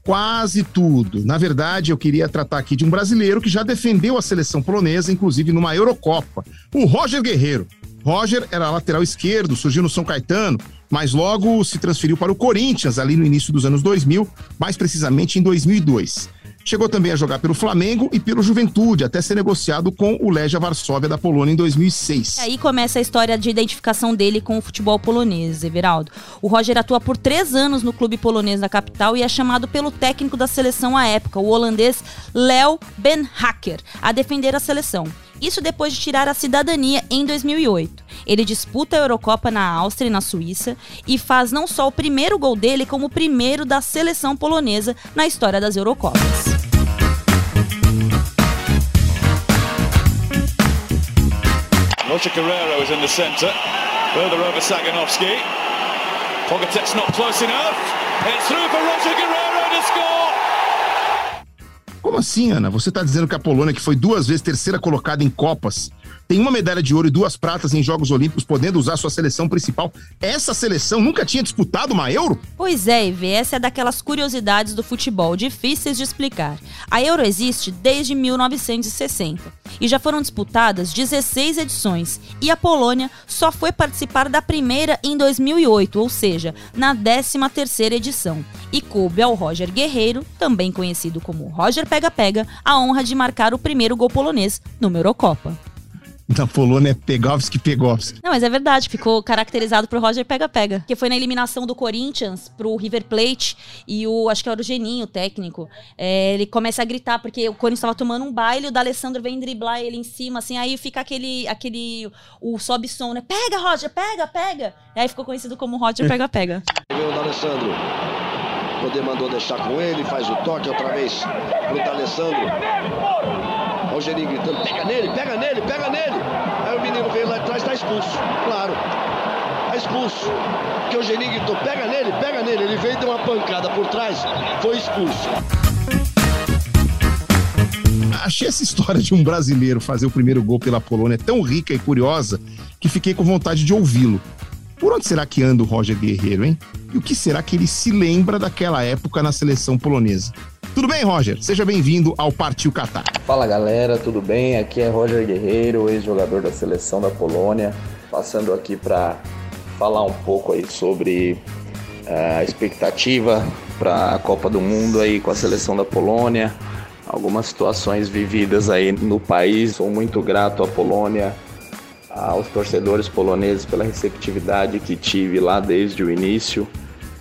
Quase tudo. Na verdade, eu queria tratar aqui de um brasileiro que já defendeu a seleção polonesa, inclusive numa Eurocopa, o Roger Guerreiro. Roger era lateral esquerdo, surgiu no São Caetano, mas logo se transferiu para o Corinthians ali no início dos anos 2000, mais precisamente em 2002. Chegou também a jogar pelo Flamengo e pelo Juventude, até ser negociado com o Legia Varsóvia da Polônia em 2006. E aí começa a história de identificação dele com o futebol polonês, Everaldo. O Roger atua por três anos no clube polonês da capital e é chamado pelo técnico da seleção à época, o holandês Leo Ben Hacker, a defender a seleção. Isso depois de tirar a cidadania em 2008. Ele disputa a Eurocopa na Áustria e na Suíça e faz não só o primeiro gol dele, como o primeiro da seleção polonesa na história das Eurocopas. Roger Guerrero is in the. Further over Saganovsky. Not close enough. It's through for Roger Guerrero to score. Como assim, Ana? Você está dizendo que a Polônia, que foi duas vezes terceira colocada em Copas, tem uma medalha de ouro e duas pratas em Jogos Olímpicos, podendo usar sua seleção principal. Essa seleção nunca tinha disputado uma Euro? Pois é, Ivê, essa é daquelas curiosidades do futebol difíceis de explicar. A Euro existe desde 1960 e já foram disputadas 16 edições, e a Polônia só foi participar da primeira em 2008, ou seja, na 13ª edição. E coube ao Roger Guerreiro, também conhecido como Roger Pega Pega, a honra de marcar o primeiro gol polonês numa Eurocopa. Na Polônia é Pegovski Pegovski. Não, mas é verdade, ficou caracterizado por Roger Pega Pega. Que foi na eliminação do Corinthians pro River Plate e o, acho que era o Geninho, o técnico. É, ele começa a gritar porque o Corinthians estava tomando um baile, o D'Alessandro vem driblar ele em cima, assim, aí fica aquele, aquele, o sobe som, né? Pega, Roger, pega, pega. E aí ficou conhecido como Roger Pega Pega. Vem o D'Alessandro. O poder mandou deixar com ele, faz o toque outra vez pro D'Alessandro. Olha o Geninho gritando, pega nele, pega nele, pega nele. Aí o menino veio lá atrás, tá expulso. Claro. Tá expulso. Porque o Geninho gritou, pega nele, pega nele. Ele veio e deu uma pancada por trás, foi expulso. Achei essa história de um brasileiro fazer o primeiro gol pela Polônia tão rica e curiosa que fiquei com vontade de ouvi-lo. Por onde será que anda o Roger Guerreiro, hein? E o que será que ele se lembra daquela época na seleção polonesa? Tudo bem, Roger? Seja bem-vindo ao Partiu Qatar. Fala galera, tudo bem? Aqui é Roger Guerreiro, ex-jogador da seleção da Polônia, passando aqui para falar um pouco aí sobre eh, a expectativa para a Copa do Mundo aí com a seleção da Polônia, algumas situações vividas aí no país. Sou muito grato à Polônia, aos torcedores poloneses pela receptividade que tive lá desde o início.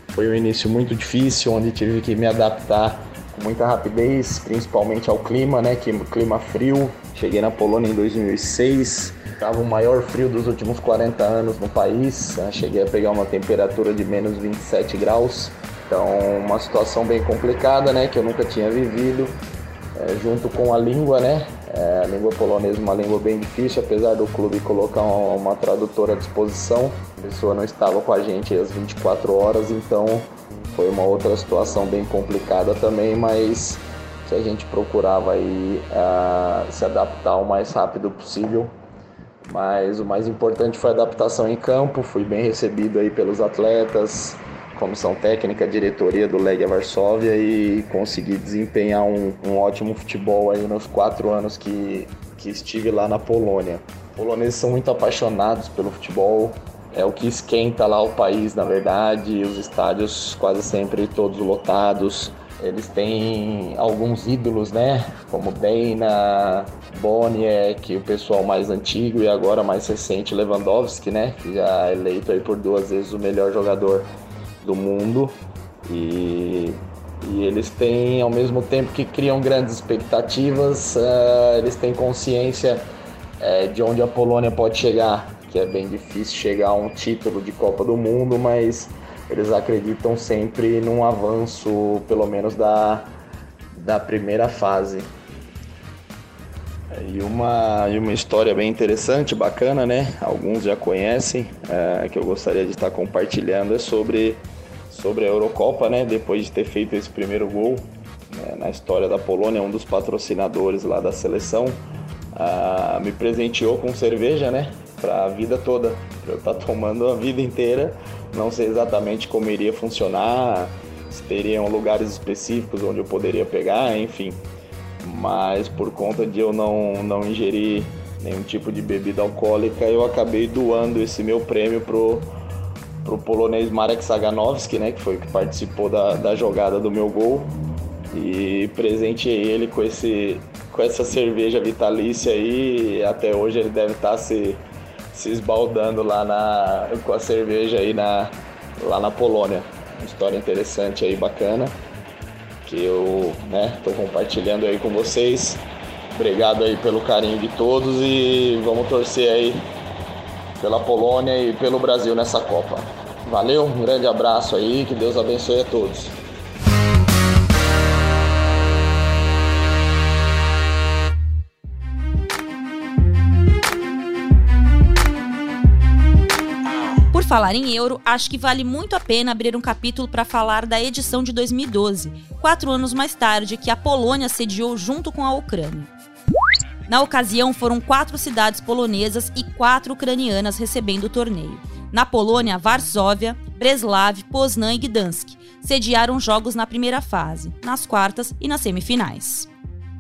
Foi um início muito difícil, onde tive que me adaptar com muita rapidez, principalmente ao clima, né? Que clima frio. Cheguei na Polônia em 2006, estava o maior frio dos últimos 40 anos no país. Né? Cheguei a pegar uma temperatura de menos 27 graus. Então, uma situação bem complicada, né? Que eu nunca tinha vivido. É, junto com a língua, né? É, a língua polonesa é uma língua bem difícil, apesar do clube colocar uma, uma tradutora à disposição. A pessoa não estava com a gente às 24 horas, então foi uma outra situação bem complicada também, mas que a gente procurava aí uh, se adaptar o mais rápido possível. Mas o mais importante foi a adaptação em campo, fui bem recebido aí pelos atletas, comissão técnica, diretoria do Legia Varsóvia e consegui desempenhar um, um, ótimo futebol aí nos quatro anos que, que estive lá na Polônia. Os poloneses são muito apaixonados pelo futebol, é o que esquenta lá o país, na verdade, os estádios quase sempre todos lotados. Eles têm alguns ídolos, né? Como Beina, Boniek, o pessoal mais antigo e agora mais recente Lewandowski, né? Que já é eleito aí por duas vezes o melhor jogador do mundo. E, e eles têm, ao mesmo tempo que criam grandes expectativas, uh, eles têm consciência uh, de onde a Polônia pode chegar que é bem difícil chegar a um título de Copa do Mundo, mas eles acreditam sempre num avanço, pelo menos da, da primeira fase. E uma, e uma história bem interessante, bacana, né? Alguns já conhecem, é, que eu gostaria de estar compartilhando, é sobre, sobre a Eurocopa, né? Depois de ter feito esse primeiro gol né? na história da Polônia, um dos patrocinadores lá da seleção, ah, me presenteou com cerveja, né? para a vida toda, eu estar tá tomando a vida inteira. Não sei exatamente como iria funcionar, se teriam lugares específicos onde eu poderia pegar, enfim. Mas por conta de eu não, não ingerir nenhum tipo de bebida alcoólica, eu acabei doando esse meu prêmio pro, pro polonês Marek Saganowski, né, que foi o que participou da, da jogada do meu gol. e presenteei ele com, esse, com essa cerveja vitalícia aí. Até hoje ele deve estar se, se esbaldando lá na, com a cerveja aí na, lá na Polônia. Uma história interessante aí, bacana, que eu né, compartilhando aí com vocês. Obrigado aí pelo carinho de todos e vamos torcer aí pela Polônia e pelo Brasil nessa Copa. Valeu, um grande abraço aí, que Deus abençoe a todos. Por falar em euro, acho que vale muito a pena abrir um capítulo para falar da edição de 2012, quatro anos mais tarde, que a Polônia sediou junto com a Ucrânia. Na ocasião, foram quatro cidades polonesas e quatro ucranianas recebendo o torneio. Na Polônia, Varsóvia, Breslav, Poznan e Gdansk sediaram jogos na primeira fase, nas quartas e nas semifinais.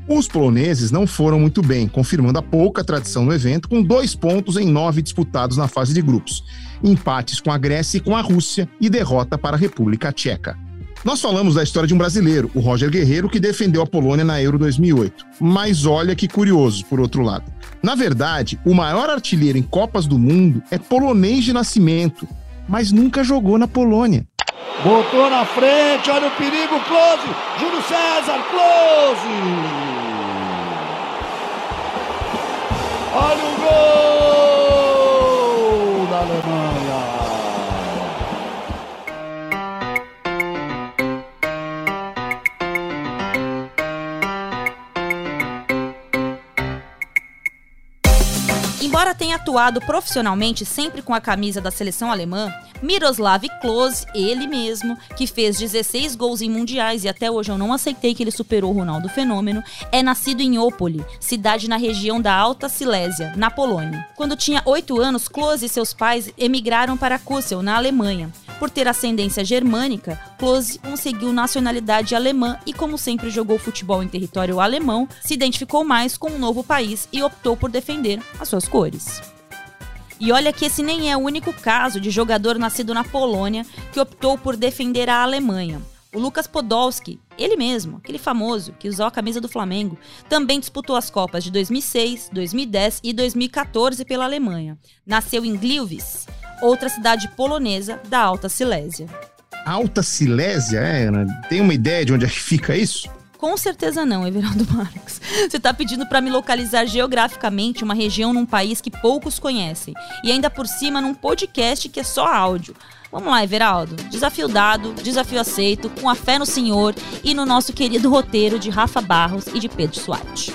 Os poloneses não foram muito bem, confirmando a pouca tradição no evento, com dois pontos em nove disputados na fase de grupos, empates com a Grécia e com a Rússia e derrota para a República Tcheca. Nós falamos da história de um brasileiro, o Roger Guerreiro, que defendeu a Polônia na Euro 2008. Mas olha que curioso, por outro lado. Na verdade, o maior artilheiro em Copas do Mundo é polonês de nascimento, mas nunca jogou na Polônia. Botou na frente, olha o perigo, close! Júlio César, close! Olha o gol Tenha atuado profissionalmente sempre com a camisa da seleção alemã, Miroslav Klose, ele mesmo, que fez 16 gols em mundiais e até hoje eu não aceitei que ele superou o Ronaldo Fenômeno, é nascido em Opole, cidade na região da Alta Silésia, na Polônia. Quando tinha 8 anos, Klose e seus pais emigraram para Kussel, na Alemanha. Por ter ascendência germânica, Klose conseguiu nacionalidade alemã e, como sempre jogou futebol em território alemão, se identificou mais com o um novo país e optou por defender as suas cores. E olha que esse nem é o único caso de jogador nascido na Polônia que optou por defender a Alemanha. O Lucas Podolski, ele mesmo, aquele famoso que usou a camisa do Flamengo, também disputou as Copas de 2006, 2010 e 2014 pela Alemanha. Nasceu em Gliwice, outra cidade polonesa da Alta Silésia. Alta Silésia, é, Ana? Tem uma ideia de onde é que fica isso? Com certeza não, Everaldo Marques. Você está pedindo para me localizar geograficamente uma região num país que poucos conhecem. E ainda por cima num podcast que é só áudio. Vamos lá, Everaldo. Desafio dado, desafio aceito, com a fé no Senhor e no nosso querido roteiro de Rafa Barros e de Pedro Suárez.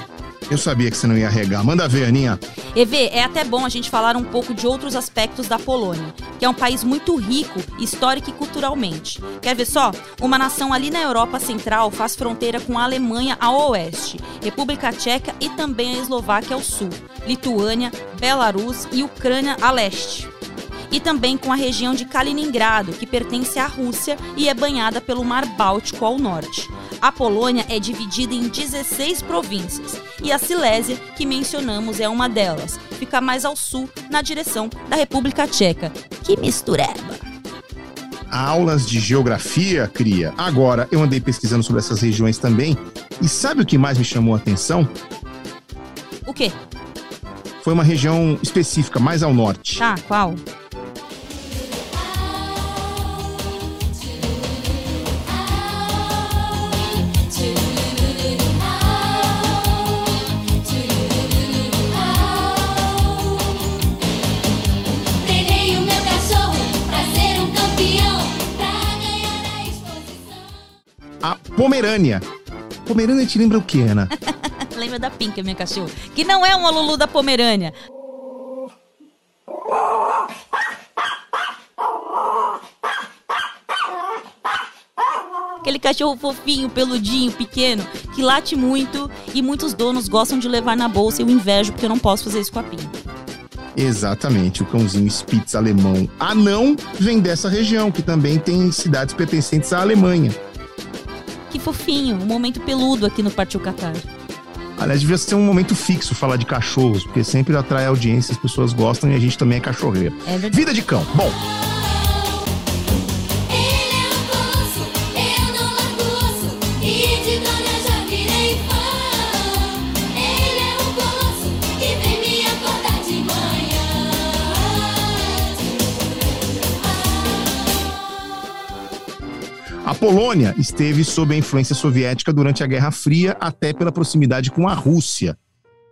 Eu sabia que você não ia regar. Manda ver, Aninha. EV, é até bom a gente falar um pouco de outros aspectos da Polônia, que é um país muito rico, histórico e culturalmente. Quer ver só? Uma nação ali na Europa Central faz fronteira com a Alemanha ao oeste, República Tcheca e também a Eslováquia ao sul, Lituânia, Belarus e Ucrânia a leste e também com a região de Kaliningrado, que pertence à Rússia e é banhada pelo Mar Báltico ao norte. A Polônia é dividida em 16 províncias e a Silésia, que mencionamos, é uma delas. Fica mais ao sul, na direção da República Tcheca. Que mistureba! Aulas de geografia, cria. Agora, eu andei pesquisando sobre essas regiões também e sabe o que mais me chamou a atenção? O quê? Foi uma região específica, mais ao norte. Tá, qual? Pomerânia. Pomerânia te lembra o que, Ana? lembra da Pink, minha cachorra. Que não é uma Lulu da Pomerânia. Aquele cachorro fofinho, peludinho, pequeno, que late muito e muitos donos gostam de levar na bolsa. Eu invejo porque eu não posso fazer isso com a Pink. Exatamente, o cãozinho Spitz alemão anão vem dessa região, que também tem cidades pertencentes à Alemanha. Que fofinho, um momento peludo aqui no Partiu Qatar. Aliás, devia ser um momento fixo falar de cachorros, porque sempre atrai audiência, as pessoas gostam e a gente também é cachorreiro. É. Vida de cão. Bom. Polônia esteve sob a influência soviética durante a Guerra Fria, até pela proximidade com a Rússia.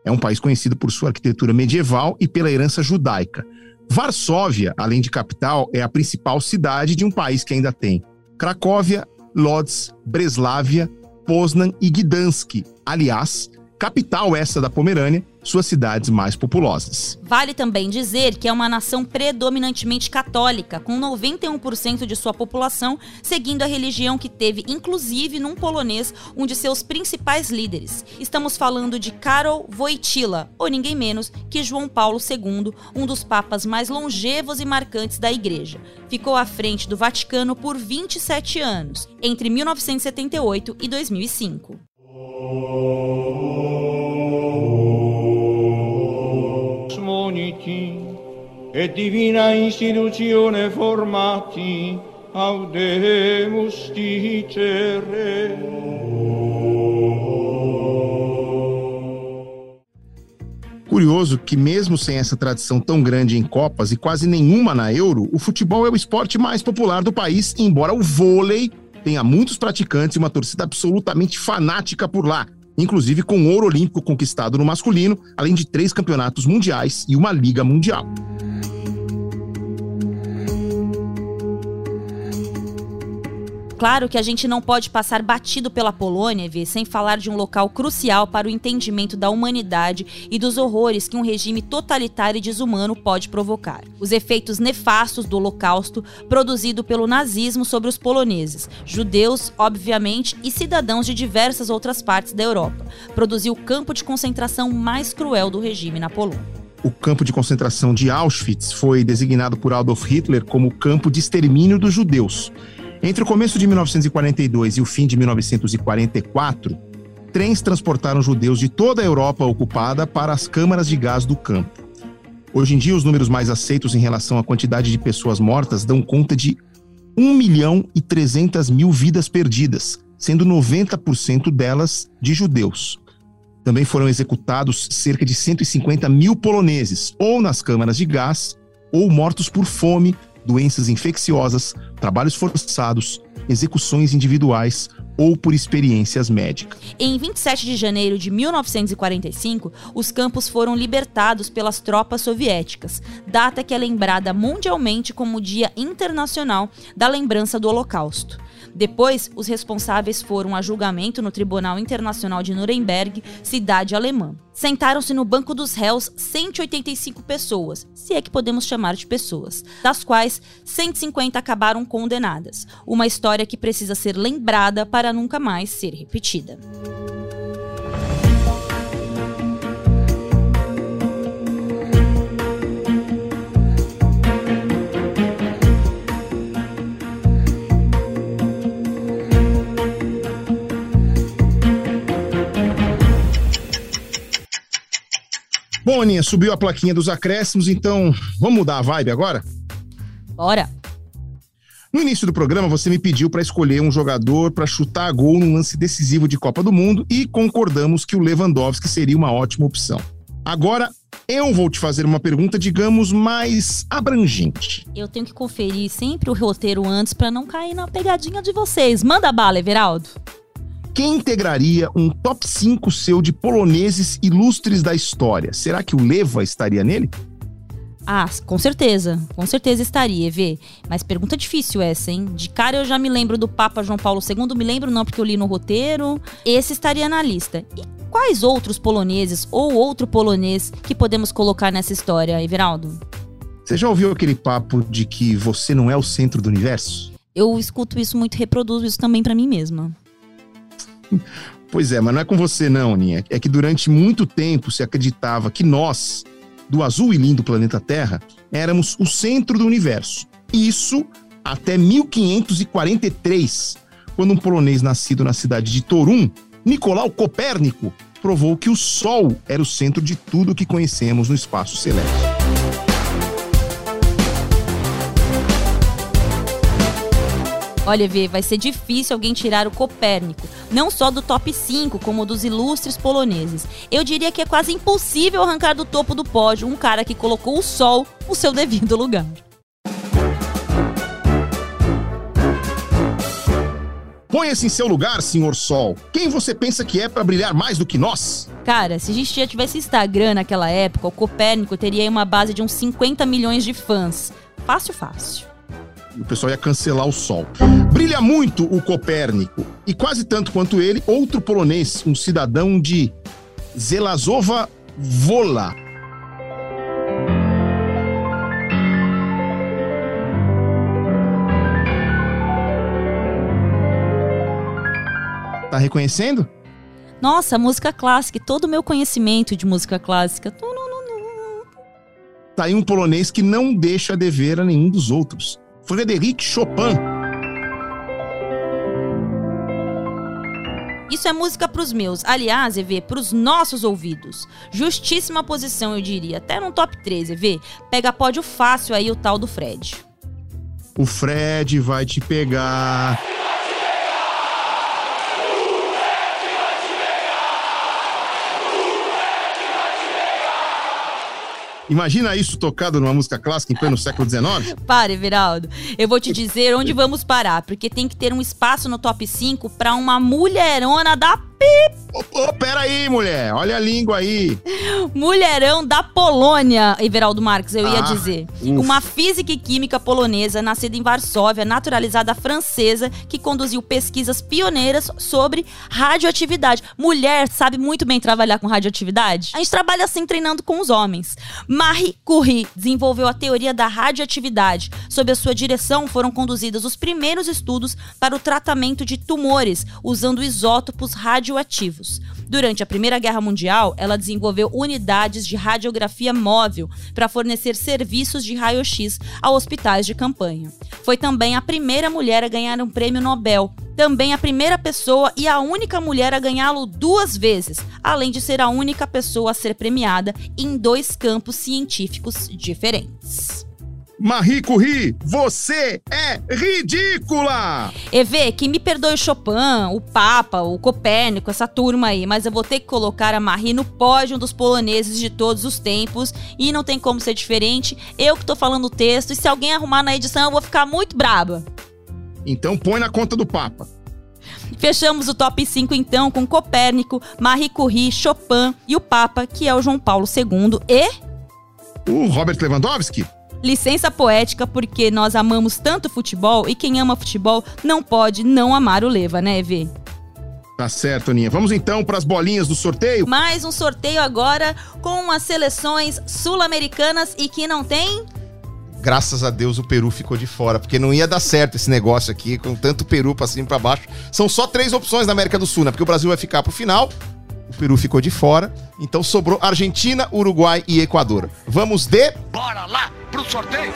É um país conhecido por sua arquitetura medieval e pela herança judaica. Varsóvia, além de capital, é a principal cidade de um país que ainda tem Cracóvia, Lodz, Breslávia, Poznan e Gdansk. Aliás, capital essa da Pomerânia, suas cidades mais populosas. Vale também dizer que é uma nação predominantemente católica, com 91% de sua população seguindo a religião que teve, inclusive, num polonês, um de seus principais líderes. Estamos falando de Karol Wojtyla, ou ninguém menos que João Paulo II, um dos papas mais longevos e marcantes da Igreja. Ficou à frente do Vaticano por 27 anos, entre 1978 e 2005. Moniti e divina istituzione formati audemus dicere. Curioso que, mesmo sem essa tradição tão grande em Copas e quase nenhuma na Euro, o futebol é o esporte mais popular do país, embora o vôlei tenha muitos praticantes e uma torcida absolutamente fanática por lá, inclusive com ouro olímpico conquistado no masculino, além de três campeonatos mundiais e uma Liga Mundial. Claro que a gente não pode passar batido pela Polônia, Vê, sem falar de um local crucial para o entendimento da humanidade e dos horrores que um regime totalitário e desumano pode provocar. Os efeitos nefastos do Holocausto produzido pelo nazismo sobre os poloneses, judeus, obviamente, e cidadãos de diversas outras partes da Europa, produziu o campo de concentração mais cruel do regime na Polônia. O campo de concentração de Auschwitz foi designado por Adolf Hitler como campo de extermínio dos judeus entre o começo de 1942 e o fim de 1944, trens transportaram judeus de toda a Europa ocupada para as câmaras de gás do campo. Hoje em dia, os números mais aceitos em relação à quantidade de pessoas mortas dão conta de 1 milhão e 300 mil vidas perdidas, sendo 90% delas de judeus. Também foram executados cerca de 150 mil poloneses, ou nas câmaras de gás, ou mortos por fome doenças infecciosas, trabalhos forçados, execuções individuais ou por experiências médicas. Em 27 de janeiro de 1945, os campos foram libertados pelas tropas soviéticas, data que é lembrada mundialmente como Dia Internacional da Lembrança do Holocausto. Depois, os responsáveis foram a julgamento no Tribunal Internacional de Nuremberg, cidade alemã. Sentaram-se no banco dos réus 185 pessoas, se é que podemos chamar de pessoas, das quais 150 acabaram condenadas. Uma história que precisa ser lembrada para nunca mais ser repetida. Bom, Aninha, subiu a plaquinha dos acréscimos, então vamos mudar a vibe agora? Bora! No início do programa, você me pediu para escolher um jogador para chutar gol num lance decisivo de Copa do Mundo e concordamos que o Lewandowski seria uma ótima opção. Agora, eu vou te fazer uma pergunta, digamos, mais abrangente. Eu tenho que conferir sempre o roteiro antes para não cair na pegadinha de vocês. Manda bala, Everaldo quem integraria um top 5 seu de poloneses ilustres da história? Será que o Leva estaria nele? Ah, com certeza. Com certeza estaria, Vê. Mas pergunta difícil essa, hein? De cara eu já me lembro do Papa João Paulo II, me lembro não porque eu li no roteiro. Esse estaria na lista. E quais outros poloneses ou outro polonês que podemos colocar nessa história, Everaldo? Você já ouviu aquele papo de que você não é o centro do universo? Eu escuto isso muito reproduzo isso também para mim mesma. Pois é, mas não é com você não, Ninha. É que durante muito tempo se acreditava que nós, do azul e lindo planeta Terra, éramos o centro do universo. Isso até 1543, quando um polonês nascido na cidade de Torum, Nicolau Copérnico, provou que o Sol era o centro de tudo que conhecemos no espaço celeste. Olha, Vê, vai ser difícil alguém tirar o Copérnico, não só do top 5, como dos ilustres poloneses. Eu diria que é quase impossível arrancar do topo do pódio um cara que colocou o Sol no seu devido lugar. Ponha-se em seu lugar, senhor Sol. Quem você pensa que é para brilhar mais do que nós? Cara, se a gente já tivesse Instagram naquela época, o Copérnico teria uma base de uns 50 milhões de fãs. Fácil, fácil. O pessoal ia cancelar o Sol. Brilha muito o Copérnico. E quase tanto quanto ele, outro polonês, um cidadão de Zelazowa Wola. Tá reconhecendo? Nossa, música clássica, todo o meu conhecimento de música clássica. Tá aí um polonês que não deixa dever a nenhum dos outros. Frederic Chopin. Isso é música pros meus. Aliás, EV, pros nossos ouvidos. Justíssima posição, eu diria. Até no top 3, EV. Pega pódio fácil aí o tal do Fred. O Fred vai te pegar. Imagina isso tocado numa música clássica em pleno século XIX? Pare, Everaldo. Eu vou te dizer onde vamos parar, porque tem que ter um espaço no top 5 para uma mulherona da. Ô, oh, pera aí, mulher. Olha a língua aí. Mulherão da Polônia, Everaldo Marques, eu ah, ia dizer. Uf. Uma física e química polonesa, nascida em Varsóvia, naturalizada francesa, que conduziu pesquisas pioneiras sobre radioatividade. Mulher sabe muito bem trabalhar com radioatividade? A gente trabalha assim treinando com os homens. Marie Curie desenvolveu a teoria da radioatividade. Sob a sua direção foram conduzidos os primeiros estudos para o tratamento de tumores, usando isótopos radioativos radioativos. Durante a Primeira Guerra Mundial, ela desenvolveu unidades de radiografia móvel para fornecer serviços de raio-x a hospitais de campanha. Foi também a primeira mulher a ganhar um prêmio Nobel, também a primeira pessoa e a única mulher a ganhá-lo duas vezes, além de ser a única pessoa a ser premiada em dois campos científicos diferentes. Marie Curie, você é ridícula! EV, que me perdoe o Chopin, o Papa, o Copérnico, essa turma aí, mas eu vou ter que colocar a Marie no pódio dos poloneses de todos os tempos e não tem como ser diferente. Eu que tô falando o texto e se alguém arrumar na edição eu vou ficar muito braba. Então põe na conta do Papa. Fechamos o top 5 então com Copérnico, Marie Curie, Chopin e o Papa, que é o João Paulo II e. O Robert Lewandowski? Licença poética, porque nós amamos tanto futebol e quem ama futebol não pode não amar o Leva, né, Evê? Tá certo, Aninha. Vamos então para as bolinhas do sorteio? Mais um sorteio agora com as seleções sul-americanas e que não tem graças a Deus o Peru ficou de fora, porque não ia dar certo esse negócio aqui, com tanto Peru para cima e para baixo. São só três opções na América do Sul, né? Porque o Brasil vai ficar pro final, o Peru ficou de fora, então sobrou Argentina, Uruguai e Equador. Vamos de. Bora lá pro sorteio!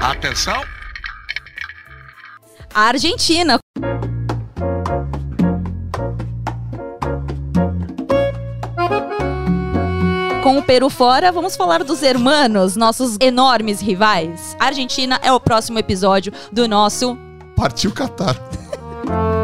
Atenção! Argentina. Com o Peru fora, vamos falar dos hermanos, nossos enormes rivais. A Argentina é o próximo episódio do nosso. Partiu Catar.